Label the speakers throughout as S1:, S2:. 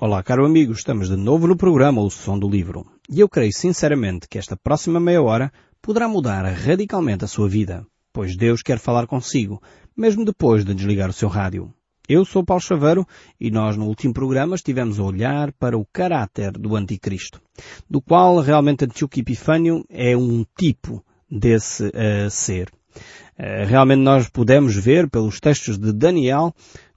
S1: Olá, caro amigo, estamos de novo no programa O Som do Livro. E eu creio sinceramente que esta próxima meia hora poderá mudar radicalmente a sua vida, pois Deus quer falar consigo, mesmo depois de desligar o seu rádio. Eu sou Paulo Chaveiro e nós no último programa estivemos a olhar para o caráter do Anticristo, do qual realmente Antíoco Epifânio é um tipo desse uh, ser. Uh, realmente nós podemos ver pelos textos de Daniel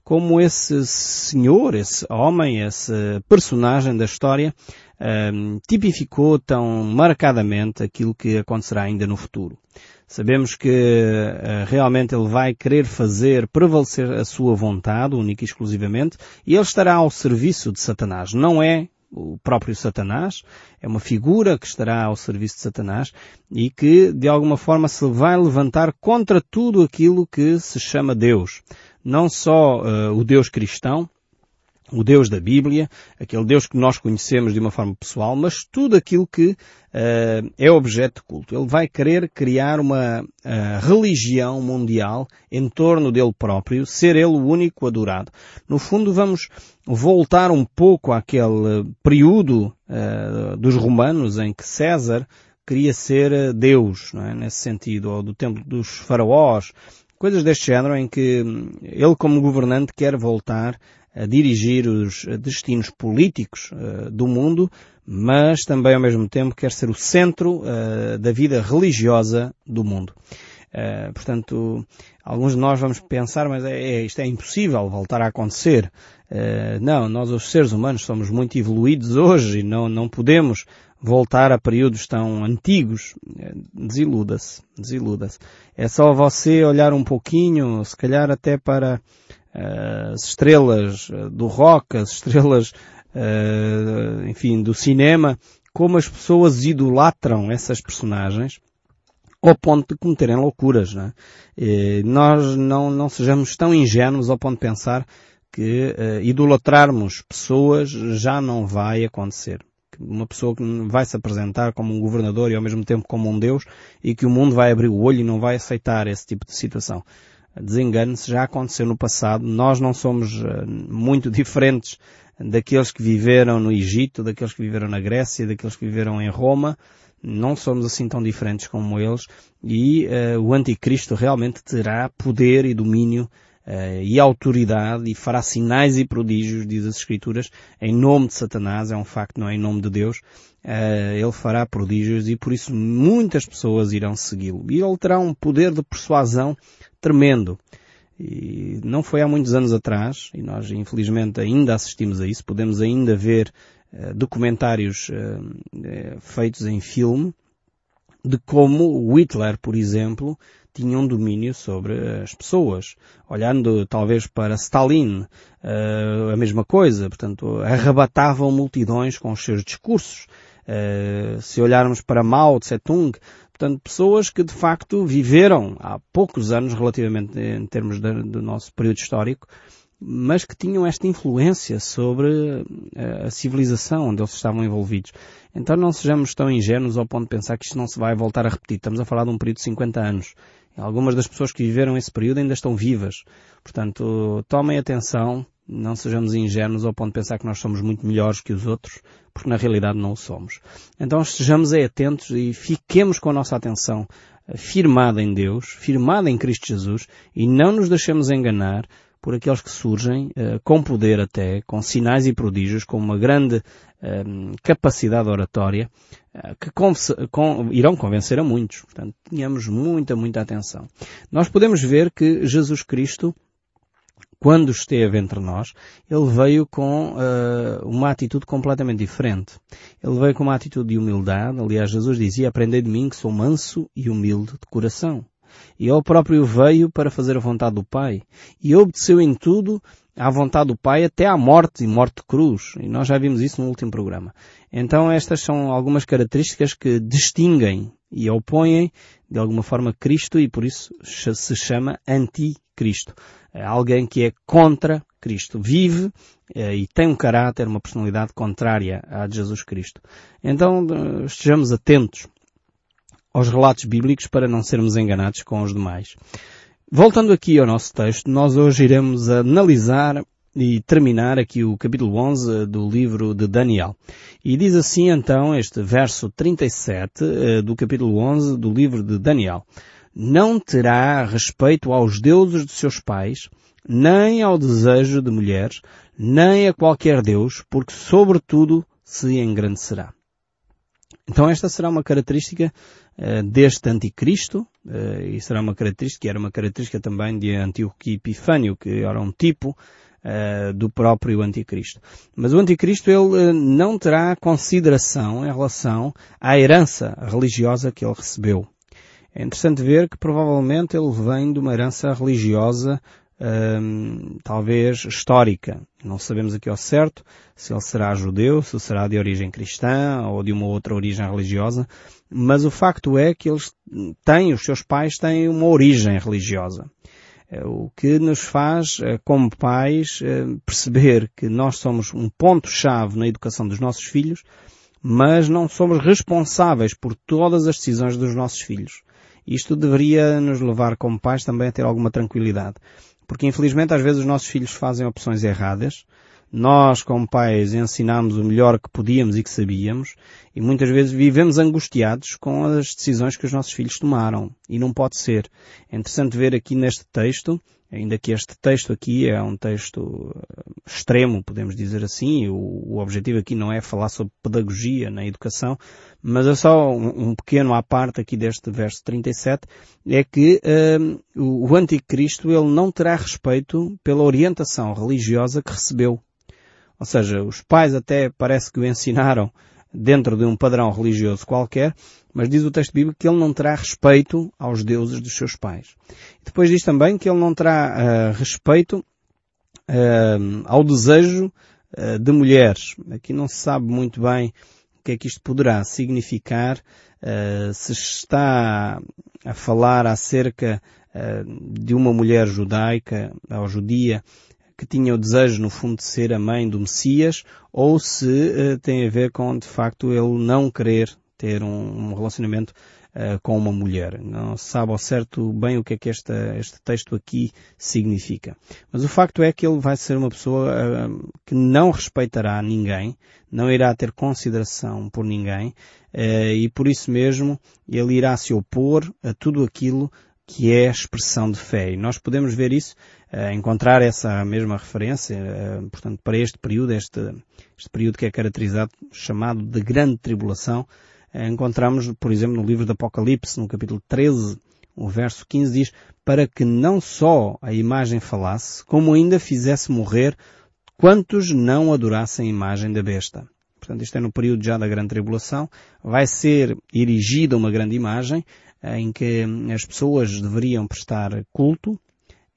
S1: como esse senhor, esse homem, esse personagem da história um, tipificou tão marcadamente aquilo que acontecerá ainda no futuro. Sabemos que uh, realmente ele vai querer fazer prevalecer a sua vontade, única e exclusivamente, e ele estará ao serviço de Satanás. Não é o próprio Satanás, é uma figura que estará ao serviço de Satanás e que de alguma forma se vai levantar contra tudo aquilo que se chama Deus não só uh, o Deus cristão, o Deus da Bíblia, aquele Deus que nós conhecemos de uma forma pessoal, mas tudo aquilo que uh, é objeto de culto. Ele vai querer criar uma uh, religião mundial em torno dele próprio, ser ele o único adorado. No fundo, vamos voltar um pouco àquele período uh, dos romanos em que César queria ser Deus, é? nesse sentido, ou do tempo dos faraós, Coisas deste género em que hum, ele como governante quer voltar a dirigir os destinos políticos uh, do mundo, mas também ao mesmo tempo quer ser o centro uh, da vida religiosa do mundo. Uh, portanto, alguns de nós vamos pensar, mas é, é, isto é impossível voltar a acontecer. não, nós os seres humanos somos muito evoluídos hoje e não, não podemos voltar a períodos tão antigos, desiluda-se, desiluda-se. É só você olhar um pouquinho, se calhar até para uh, as estrelas do rock, as estrelas, enfim, do cinema, como as pessoas idolatram essas personagens ao ponto de cometerem loucuras, é? Nós não, não sejamos tão ingênuos ao ponto de pensar que idolatrarmos pessoas já não vai acontecer uma pessoa que vai se apresentar como um governador e ao mesmo tempo como um Deus e que o mundo vai abrir o olho e não vai aceitar esse tipo de situação. Desengane-se, já aconteceu no passado. Nós não somos eh, muito diferentes daqueles que viveram no Egito, daqueles que viveram na Grécia, daqueles que viveram em Roma. Não somos assim tão diferentes como eles e uh, o anticristo realmente terá poder e domínio uh, e autoridade e fará sinais e prodígios, diz as Escrituras, em nome de Satanás, é um facto, não é em nome de Deus, uh, ele fará prodígios e por isso muitas pessoas irão segui-lo. E ele terá um poder de persuasão tremendo. E não foi há muitos anos atrás, e nós infelizmente ainda assistimos a isso, podemos ainda ver uh, documentários feitos em filme, de como Hitler, por exemplo, tinham domínio sobre as pessoas. Olhando talvez para Stalin, uh, a mesma coisa, portanto, arrebatavam multidões com os seus discursos. Uh, se olharmos para Mao Tse-tung, portanto, pessoas que de facto viveram há poucos anos, relativamente em termos de, do nosso período histórico, mas que tinham esta influência sobre eh, a civilização onde eles estavam envolvidos. Então não sejamos tão ingênuos ao ponto de pensar que isto não se vai voltar a repetir. Estamos a falar de um período de 50 anos. Algumas das pessoas que viveram esse período ainda estão vivas. Portanto, tomem atenção, não sejamos ingênuos ao ponto de pensar que nós somos muito melhores que os outros, porque na realidade não o somos. Então sejamos atentos e fiquemos com a nossa atenção firmada em Deus, firmada em Cristo Jesus, e não nos deixemos enganar por aqueles que surgem, uh, com poder até, com sinais e prodígios, com uma grande uh, capacidade oratória, uh, que irão convencer a muitos. Portanto, tenhamos muita, muita atenção. Nós podemos ver que Jesus Cristo, quando esteve entre nós, ele veio com uh, uma atitude completamente diferente. Ele veio com uma atitude de humildade. Aliás, Jesus dizia, aprendei de mim que sou manso e humilde de coração. E ele próprio veio para fazer a vontade do Pai. E obedeceu em tudo à vontade do Pai até à morte e morte de cruz. E nós já vimos isso no último programa. Então estas são algumas características que distinguem e opõem de alguma forma Cristo e por isso se chama anticristo. É alguém que é contra Cristo. Vive eh, e tem um caráter, uma personalidade contrária à de Jesus Cristo. Então estejamos atentos aos relatos bíblicos para não sermos enganados com os demais. Voltando aqui ao nosso texto, nós hoje iremos analisar e terminar aqui o capítulo 11 do livro de Daniel. E diz assim então este verso 37 do capítulo 11 do livro de Daniel. Não terá respeito aos deuses de seus pais, nem ao desejo de mulheres, nem a qualquer Deus, porque sobretudo se engrandecerá. Então esta será uma característica uh, deste anticristo, uh, e será uma característica, que era uma característica também de Antíoco Epifânio, que era um tipo uh, do próprio anticristo. Mas o anticristo ele não terá consideração em relação à herança religiosa que ele recebeu. É interessante ver que provavelmente ele vem de uma herança religiosa Hum, talvez histórica. Não sabemos aqui ao certo se ele será judeu, se será de origem cristã ou de uma outra origem religiosa, mas o facto é que eles têm, os seus pais têm uma origem religiosa. É, o que nos faz, é, como pais, é, perceber que nós somos um ponto-chave na educação dos nossos filhos, mas não somos responsáveis por todas as decisões dos nossos filhos. Isto deveria nos levar como pais também a ter alguma tranquilidade. Porque infelizmente às vezes os nossos filhos fazem opções erradas. Nós, como pais, ensinamos o melhor que podíamos e que sabíamos e muitas vezes vivemos angustiados com as decisões que os nossos filhos tomaram. E não pode ser. É interessante ver aqui neste texto Ainda que este texto aqui é um texto eh, extremo, podemos dizer assim, o objetivo aqui não é falar sobre pedagogia na educação, mas é só um, um pequeno à parte aqui deste verso 37, é que uh, o, anticristo ele não terá respeito pela orientação religiosa que recebeu. Ou seja, os pais até parece que o ensinaram dentro de um padrão religioso qualquer, mas diz o texto bíblico que ele não terá respeito aos deuses dos seus pais. Depois diz também que ele não terá uh, respeito uh, ao desejo uh, de mulheres. Aqui não se sabe muito bem que é que isto poderá significar, se está a falar acerca de uma mulher judaica ou judia que tinha o desejo, no fundo, de ser a mãe do Messias, ou se uh, tem a ver com, de facto, ele não querer ter um, um relacionamento uh, com uma mulher. Não se sabe ao certo bem o que é que esta, este texto aqui significa. Mas o facto é que ele vai ser uma pessoa uh, que não respeitará ninguém, não irá ter consideração por ninguém, e por isso mesmo ele irá se opor a tudo aquilo que é a expressão de fé. E nós podemos ver isso, uh, encontrar essa mesma referência, uh, portanto, para este período, este, este período que é caracterizado, chamado de grande tribulação, uh, encontramos, por exemplo, no livro do Apocalipse, no capítulo 13, o verso 15 diz, para que não só a imagem falasse, como ainda fizesse morrer quantos não adorassem a imagem da besta. Portanto, isto é no período já da grande tribulação. Vai ser erigida uma grande imagem, em que as pessoas deveriam prestar culto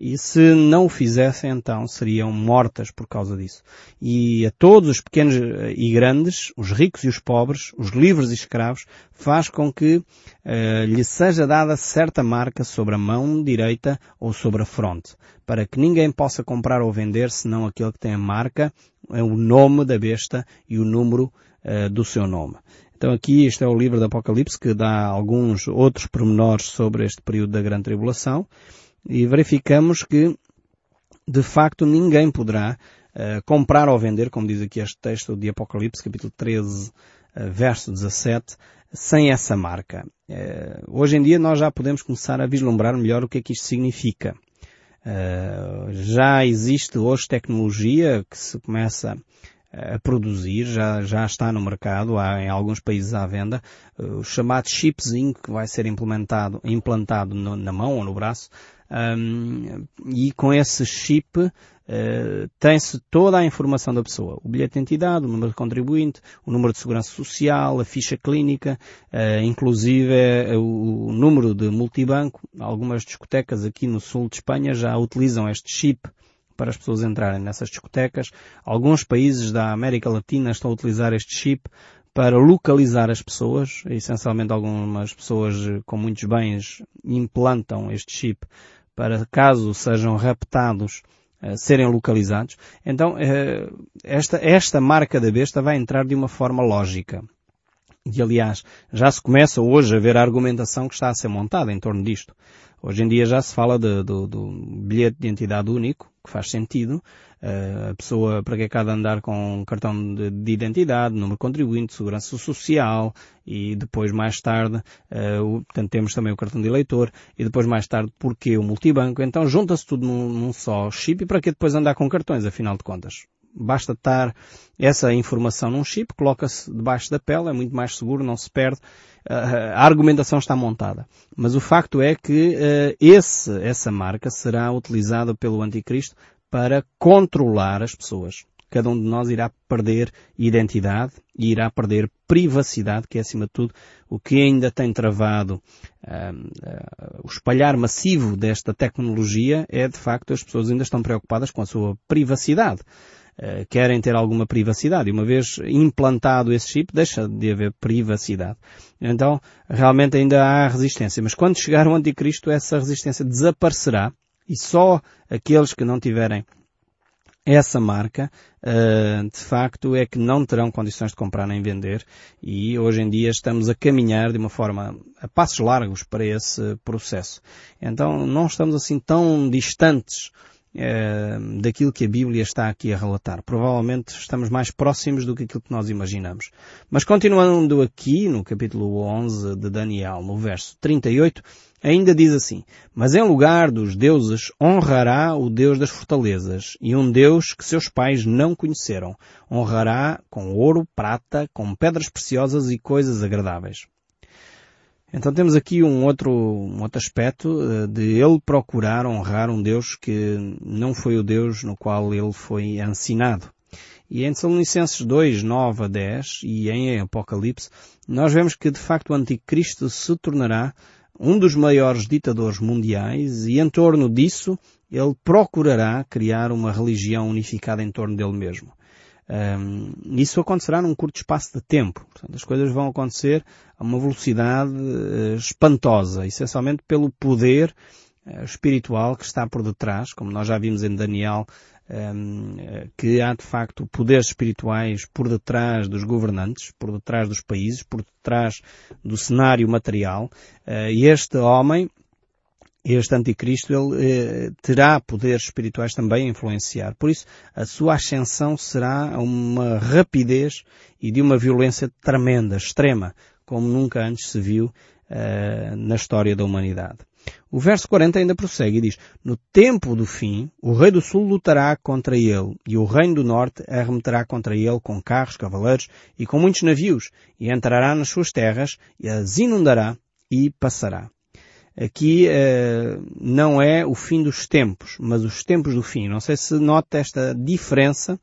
S1: e se não o fizessem então seriam mortas por causa disso. E a todos os pequenos e grandes, os ricos e os pobres, os livres e escravos, faz com que uh, lhe seja dada certa marca sobre a mão direita ou sobre a fronte, para que ninguém possa comprar ou vender senão aquele que tem a marca, é o nome da besta e o número uh, do seu nome. Então aqui este é o livro do Apocalipse que dá alguns outros pormenores sobre este período da Grande Tribulação e verificamos que de facto ninguém poderá uh, comprar ou vender, como diz aqui este texto de Apocalipse, capítulo 13, uh, eh, verso 17, sem essa marca. Uh, hoje em dia nós já podemos começar a vislumbrar melhor o que é que isto significa. já existe hoje tecnologia que se começa a produzir, já, já está no mercado, há em alguns países à venda, o chamado chipzinho que vai ser implementado, implantado no, na mão ou no braço, um, e com esse chip uh, tem-se toda a informação da pessoa. O bilhete de identidade, o número de contribuinte, o número de segurança social, a ficha clínica, uh, inclusive uh, o, número de multibanco. Algumas discotecas aqui no sul de Espanha já utilizam este chip para as pessoas entrarem nessas discotecas. Alguns países da América Latina estão a utilizar este chip para localizar as pessoas. Essencialmente algumas pessoas com muitos bens implantam este chip para caso sejam raptados uh, serem localizados. Então uh, esta, esta marca da besta vai entrar de uma forma lógica. E aliás, já se começa hoje a ver a argumentação que está a ser montada em torno disto. Hoje em dia já se fala do bilhete de identidade único, que faz sentido. Uh, a pessoa para que é de andar com cartão de, de, identidade, número contribuinte, segurança social e depois mais tarde, uh, o, portanto temos também o cartão de eleitor e depois mais tarde porque o multibanco. Então junta-se tudo num, num só chip e para que depois andar com cartões, afinal de contas? Basta estar essa informação num chip, coloca-se debaixo da pele, é muito mais seguro, não se perde. A argumentação está montada. Mas o facto é que uh, esse, essa marca será utilizada pelo anticristo para controlar as pessoas. Cada um de nós irá perder identidade e irá perder privacidade, que é acima de tudo o que ainda tem travado uh, o espalhar massivo desta tecnologia é de facto as pessoas ainda estão preocupadas com a sua privacidade. Eh, querem ter alguma privacidade. E uma vez implantado esse chip, deixa de haver privacidade. Então, realmente ainda há resistência. Mas quando chegar o anticristo, essa resistência desaparecerá e só aqueles que não tiverem essa marca, uh, de facto, é que não terão condições de comprar nem vender e hoje em dia estamos a caminhar de uma forma a passos largos para esse processo. Então não estamos assim tão distantes é, daquilo que a Bíblia está aqui a relatar. Provavelmente estamos mais próximos do que aquilo que nós imaginamos. Mas continuando aqui no capítulo 11 de Daniel, no verso 38, ainda diz assim, Mas em lugar dos deuses honrará o Deus das fortalezas, e um Deus que seus pais não conheceram. Honrará com ouro, prata, com pedras preciosas e coisas agradáveis. Então temos aqui um outro, um outro aspecto eh, de ele procurar honrar um Deus que não foi o Deus no qual ele foi ensinado. E em Tessalonicenses 2, 9 a 10 e em Apocalipse, nós vemos que de facto o Anticristo se tornará um dos maiores ditadores mundiais e em torno disso ele procurará criar uma religião unificada em torno dele mesmo. Um, isso acontecerá num curto espaço de tempo. Portanto, as coisas vão acontecer a uma velocidade uh, espantosa, essencialmente pelo poder uh, espiritual que está por detrás, como nós já vimos em Daniel, um, que há de facto poderes espirituais por detrás dos governantes, por detrás dos países, por detrás do cenário material. Uh, e este homem, este anticristo ele eh, terá poderes espirituais também a influenciar. Por isso, a sua ascensão será uma rapidez e de uma violência tremenda, extrema, como nunca antes se viu eh, na história da humanidade. O verso 40 ainda prossegue e diz, No tempo do fim, o rei do sul lutará contra ele, e o reino do norte arremeterá contra ele com carros, cavaleiros e com muitos navios, e entrará nas suas terras, e as inundará e passará. Aqui uh, não é o fim dos tempos, mas os tempos do fim. Não sei se nota esta diferença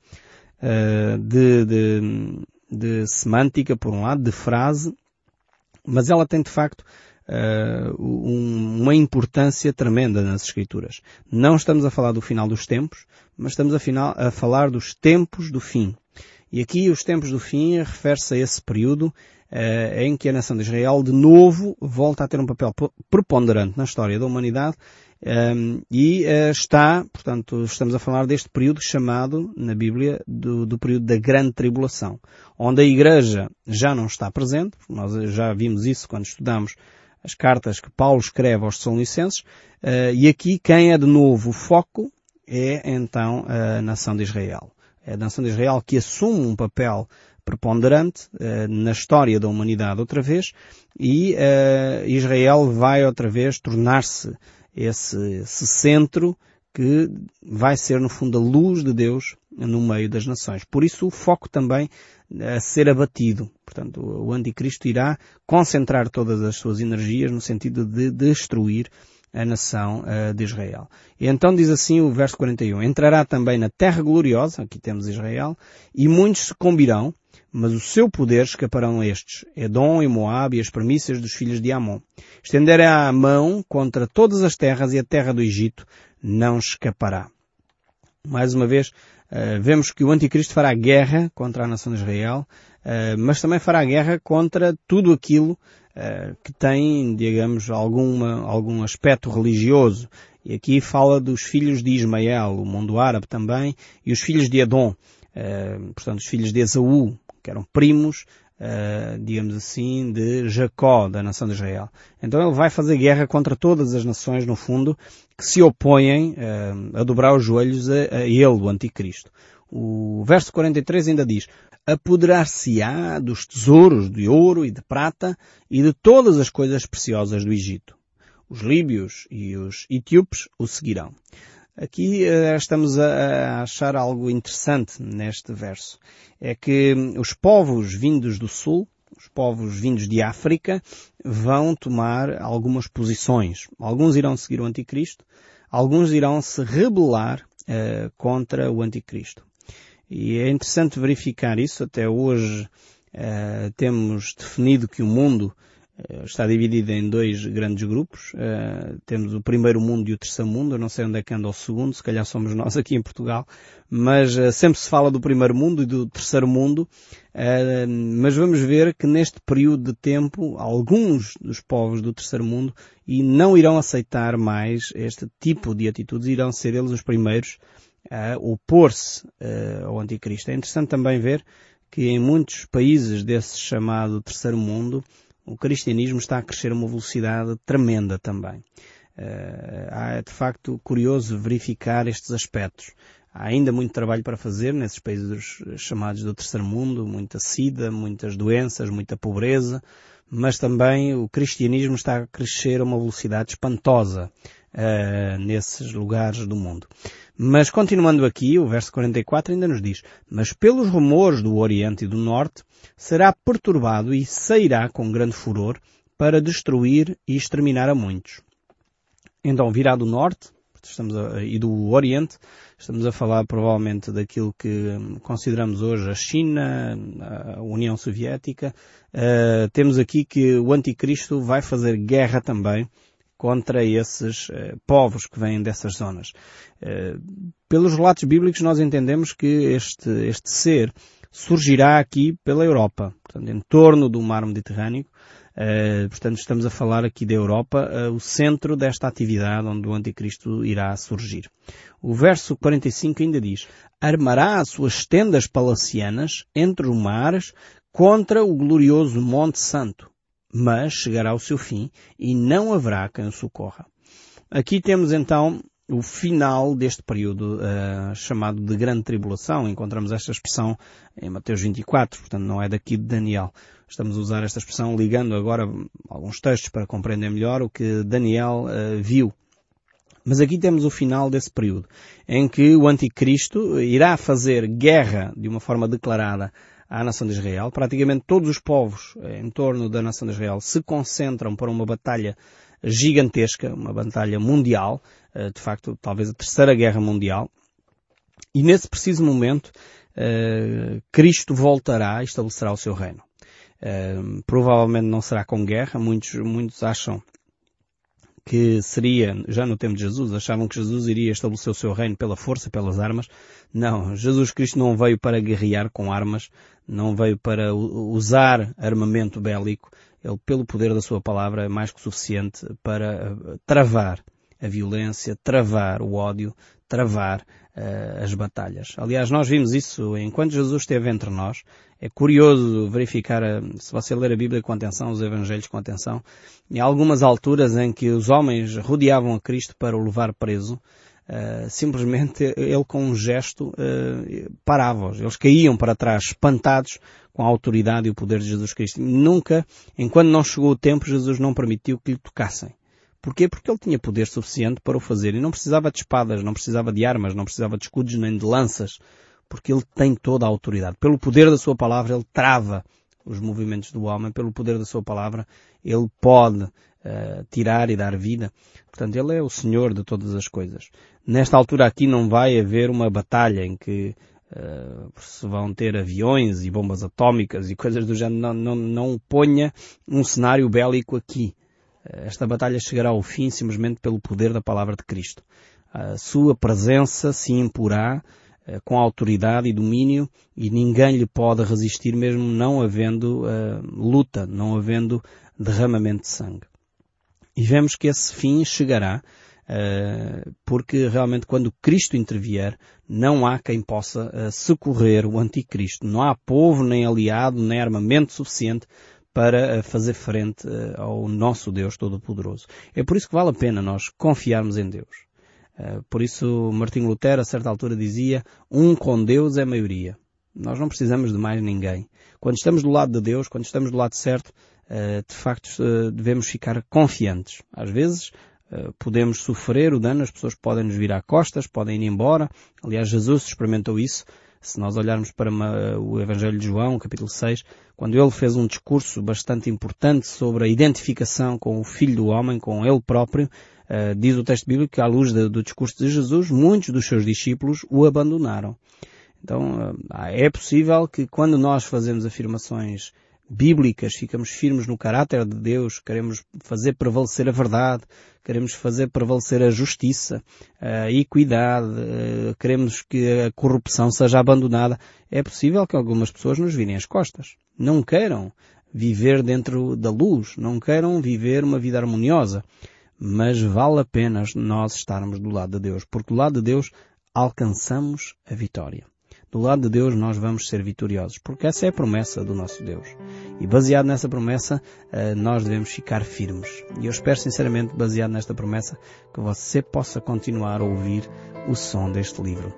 S1: uh, de, de, de, semântica, por um lado, de frase, mas ela tem de facto uh, um, uma importância tremenda nas Escrituras. Não estamos a falar do final dos tempos, mas estamos a, final, a falar dos tempos do fim. E aqui os tempos do fim refere-se a esse período uh, em que a nação de Israel de novo volta a ter um papel preponderante na história da humanidade um, ehm, e uh, está, portanto, estamos a falar deste período chamado na Bíblia do, do, período da Grande Tribulação, onde a Igreja já não está presente, nós já vimos isso quando estudamos as cartas que Paulo escreve aos Tessalonicenses, uh, e aqui quem é de novo o foco é então a nação de Israel. É a nação de Israel que assume um papel preponderante uh, na história da humanidade outra vez e uh, Israel vai outra vez tornar-se esse, esse centro que vai ser no fundo a luz de Deus no meio das nações. Por isso o foco também a ser abatido. Portanto, o anticristo irá concentrar todas as suas energias no sentido de destruir a nação uh, de Israel. E então diz assim o verso 41, entrará também na terra gloriosa, aqui temos Israel, e muitos se combirão, mas o seu poder escaparão estes, Edom e Moab e as premissas dos filhos de Amon. Estenderá a mão contra todas as terras e a terra do Egito não escapará. Mais uma vez, uh, vemos que o anticristo fará guerra contra a nação de Israel, uh, mas também fará guerra contra tudo aquilo uh, que tem, digamos, alguma, algum aspecto religioso. E aqui fala dos filhos de Ismael, o mundo árabe também, e os filhos de Edom, portanto, os filhos de Esaú, que eram primos uh, digamos assim, de Jacó, da nação de Israel. Então ele vai fazer guerra contra todas as nações, no fundo, que se opõem uh, a dobrar os joelhos a, a ele, o anticristo. O verso 43 ainda diz, apoderar-se-á dos tesouros de ouro e de prata e de todas as coisas preciosas do Egito. Os líbios e os etíopes o seguirão. Aqui uh, estamos a, achar algo interessante neste verso. É que os povos vindos do sul, os povos vindos de África, vão tomar algumas posições. Alguns irão seguir o anticristo, alguns irão se rebelar uh, contra o anticristo. E é interessante verificar isso. Até hoje uh, temos definido que o mundo está dividido em dois grandes grupos. Uh, temos o primeiro mundo e o terceiro mundo. Eu não sei onde é que anda o segundo, se calhar somos nós aqui em Portugal. Mas sempre se fala do primeiro mundo e do terceiro mundo. mas vamos ver que neste período de tempo, alguns dos povos do terceiro mundo e não irão aceitar mais este tipo de atitudes, irão ser eles os primeiros a opor-se uh, ao anticristo. É interessante também ver que em muitos países desse chamado terceiro mundo, o cristianismo está a crescer a uma velocidade tremenda também. É de facto curioso verificar estes aspectos. Há ainda muito trabalho para fazer nesses países chamados do terceiro mundo, muita sida, muitas doenças, muita pobreza, mas também o cristianismo está a crescer a uma velocidade espantosa uh, nesses lugares do mundo. Mas continuando aqui, o verso 44 ainda nos diz, mas pelos rumores do Oriente e do Norte, será perturbado e sairá com grande furor para destruir e exterminar a muitos. Então virá do Norte, estamos a, e do Oriente, estamos a falar provavelmente daquilo que consideramos hoje a China, a União Soviética. Uh, temos aqui que o Anticristo vai fazer guerra também contra esses uh, povos que vêm dessas zonas. Uh, pelos relatos bíblicos nós entendemos que este, este ser surgirá aqui pela Europa, portanto, em torno do mar Mediterrâneo. Uh, portanto, estamos a falar aqui da Europa, o centro desta atividade onde o Anticristo irá surgir. O verso 45 ainda diz, armará as suas tendas palacianas entre os mares contra o glorioso Monte Santo mas chegará ao seu fim e não haverá quem o socorra. Aqui temos então o final deste período uh, chamado de grande tribulação. Encontramos esta expressão em Mateus 24, portanto não é daqui de Daniel. Estamos a usar esta expressão ligando agora alguns textos para compreender melhor o que Daniel uh, viu. Mas aqui temos o final desse período, em que o anticristo irá fazer guerra de uma forma declarada à nação de Israel. Praticamente todos os povos eh, em torno da nação de Israel se concentram para uma batalha gigantesca, uma batalha mundial, eh, de facto, talvez a terceira guerra mundial. E nesse preciso momento, eh, Cristo voltará e estabelecerá o seu reino. Provavelmente não será com guerra. Muitos, muitos acham que seria, já no tempo de Jesus, achavam que Jesus iria estabelecer o seu reino pela força, pelas armas. Não, Jesus Cristo não veio para guerrear com armas, não veio para usar armamento bélico. Ele, pelo poder da sua palavra, é mais que suficiente para eh, travar a violência, travar o ódio, travar uh, as batalhas. Aliás, nós vimos isso enquanto Jesus esteve entre nós. É curioso verificar, eh, se você ler a Bíblia com atenção, os Evangelhos com atenção, em algumas alturas em que os homens rodeavam a Cristo para o levar preso, Uh, simplesmente ele com um gesto uh, parava-os. Eles caíam para trás, espantados com a autoridade e o poder de Jesus Cristo. Nunca, enquanto não chegou o tempo, Jesus não permitiu que lhe tocassem. Porquê? Porque ele tinha poder suficiente para o fazer e não precisava de espadas, não precisava de armas, não precisava de escudos nem de lanças, porque ele tem toda a autoridade. Pelo poder da sua palavra, ele trava os movimentos do homem, pelo poder da sua palavra, ele pode uh, tirar e dar vida. Portanto, ele é o Senhor de todas as coisas. Nesta altura aqui não vai haver uma batalha em que uh, se vão ter aviões e bombas atómicas e coisas do género. Não, não, não ponha um cenário bélico aqui. Esta batalha chegará ao fim simplesmente pelo poder da palavra de Cristo. A sua presença se imporá com autoridade e domínio e ninguém lhe pode resistir mesmo não havendo uh, luta, não havendo derramamento de sangue. E vemos que esse fim chegará uh, porque realmente quando Cristo intervier, não há quem possa uh, socorrer o anticristo. Não há povo, nem aliado, nem armamento suficiente para fazer frente ao nosso Deus Todo-Poderoso. É por isso que vale a pena nós confiarmos em Deus. Por isso, Martinho Lutero, a certa altura, dizia: Um com Deus é maioria. Nós não precisamos de mais ninguém. Quando estamos do lado de Deus, quando estamos do lado certo, eh, de facto eh, devemos ficar confiantes. Às vezes eh, podemos sofrer o dano, as pessoas podem nos vir a costas, podem ir embora. Aliás, Jesus experimentou isso. Se nós olharmos para o Evangelho de João, capítulo 6, quando ele fez um discurso bastante importante sobre a identificação com o Filho do Homem, com ele próprio, diz o texto bíblico que à luz do discurso de Jesus, muitos dos seus discípulos o abandonaram. Então é possível que quando nós fazemos afirmações bíblicas, ficamos firmes no caráter de Deus, queremos fazer prevalecer a verdade, queremos fazer prevalecer a justiça, a equidade, queremos que a corrupção seja abandonada, é possível que algumas pessoas nos virem as costas. Não queiram viver dentro da luz, não queiram viver uma vida harmoniosa. Mas vale a pena nós estarmos do lado de Deus, porque do lado de Deus alcançamos a vitória do lado de Deus nós vamos ser vitoriosos, porque essa é a promessa do nosso Deus. E baseado nessa promessa, eh, nós devemos ficar firmes. E eu espero sinceramente, baseado nesta promessa, que você possa continuar a ouvir o som deste livro.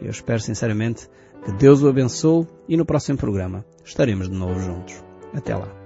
S1: Eu espero sinceramente que Deus o abençoe e no próximo programa estaremos de novo juntos. Até lá.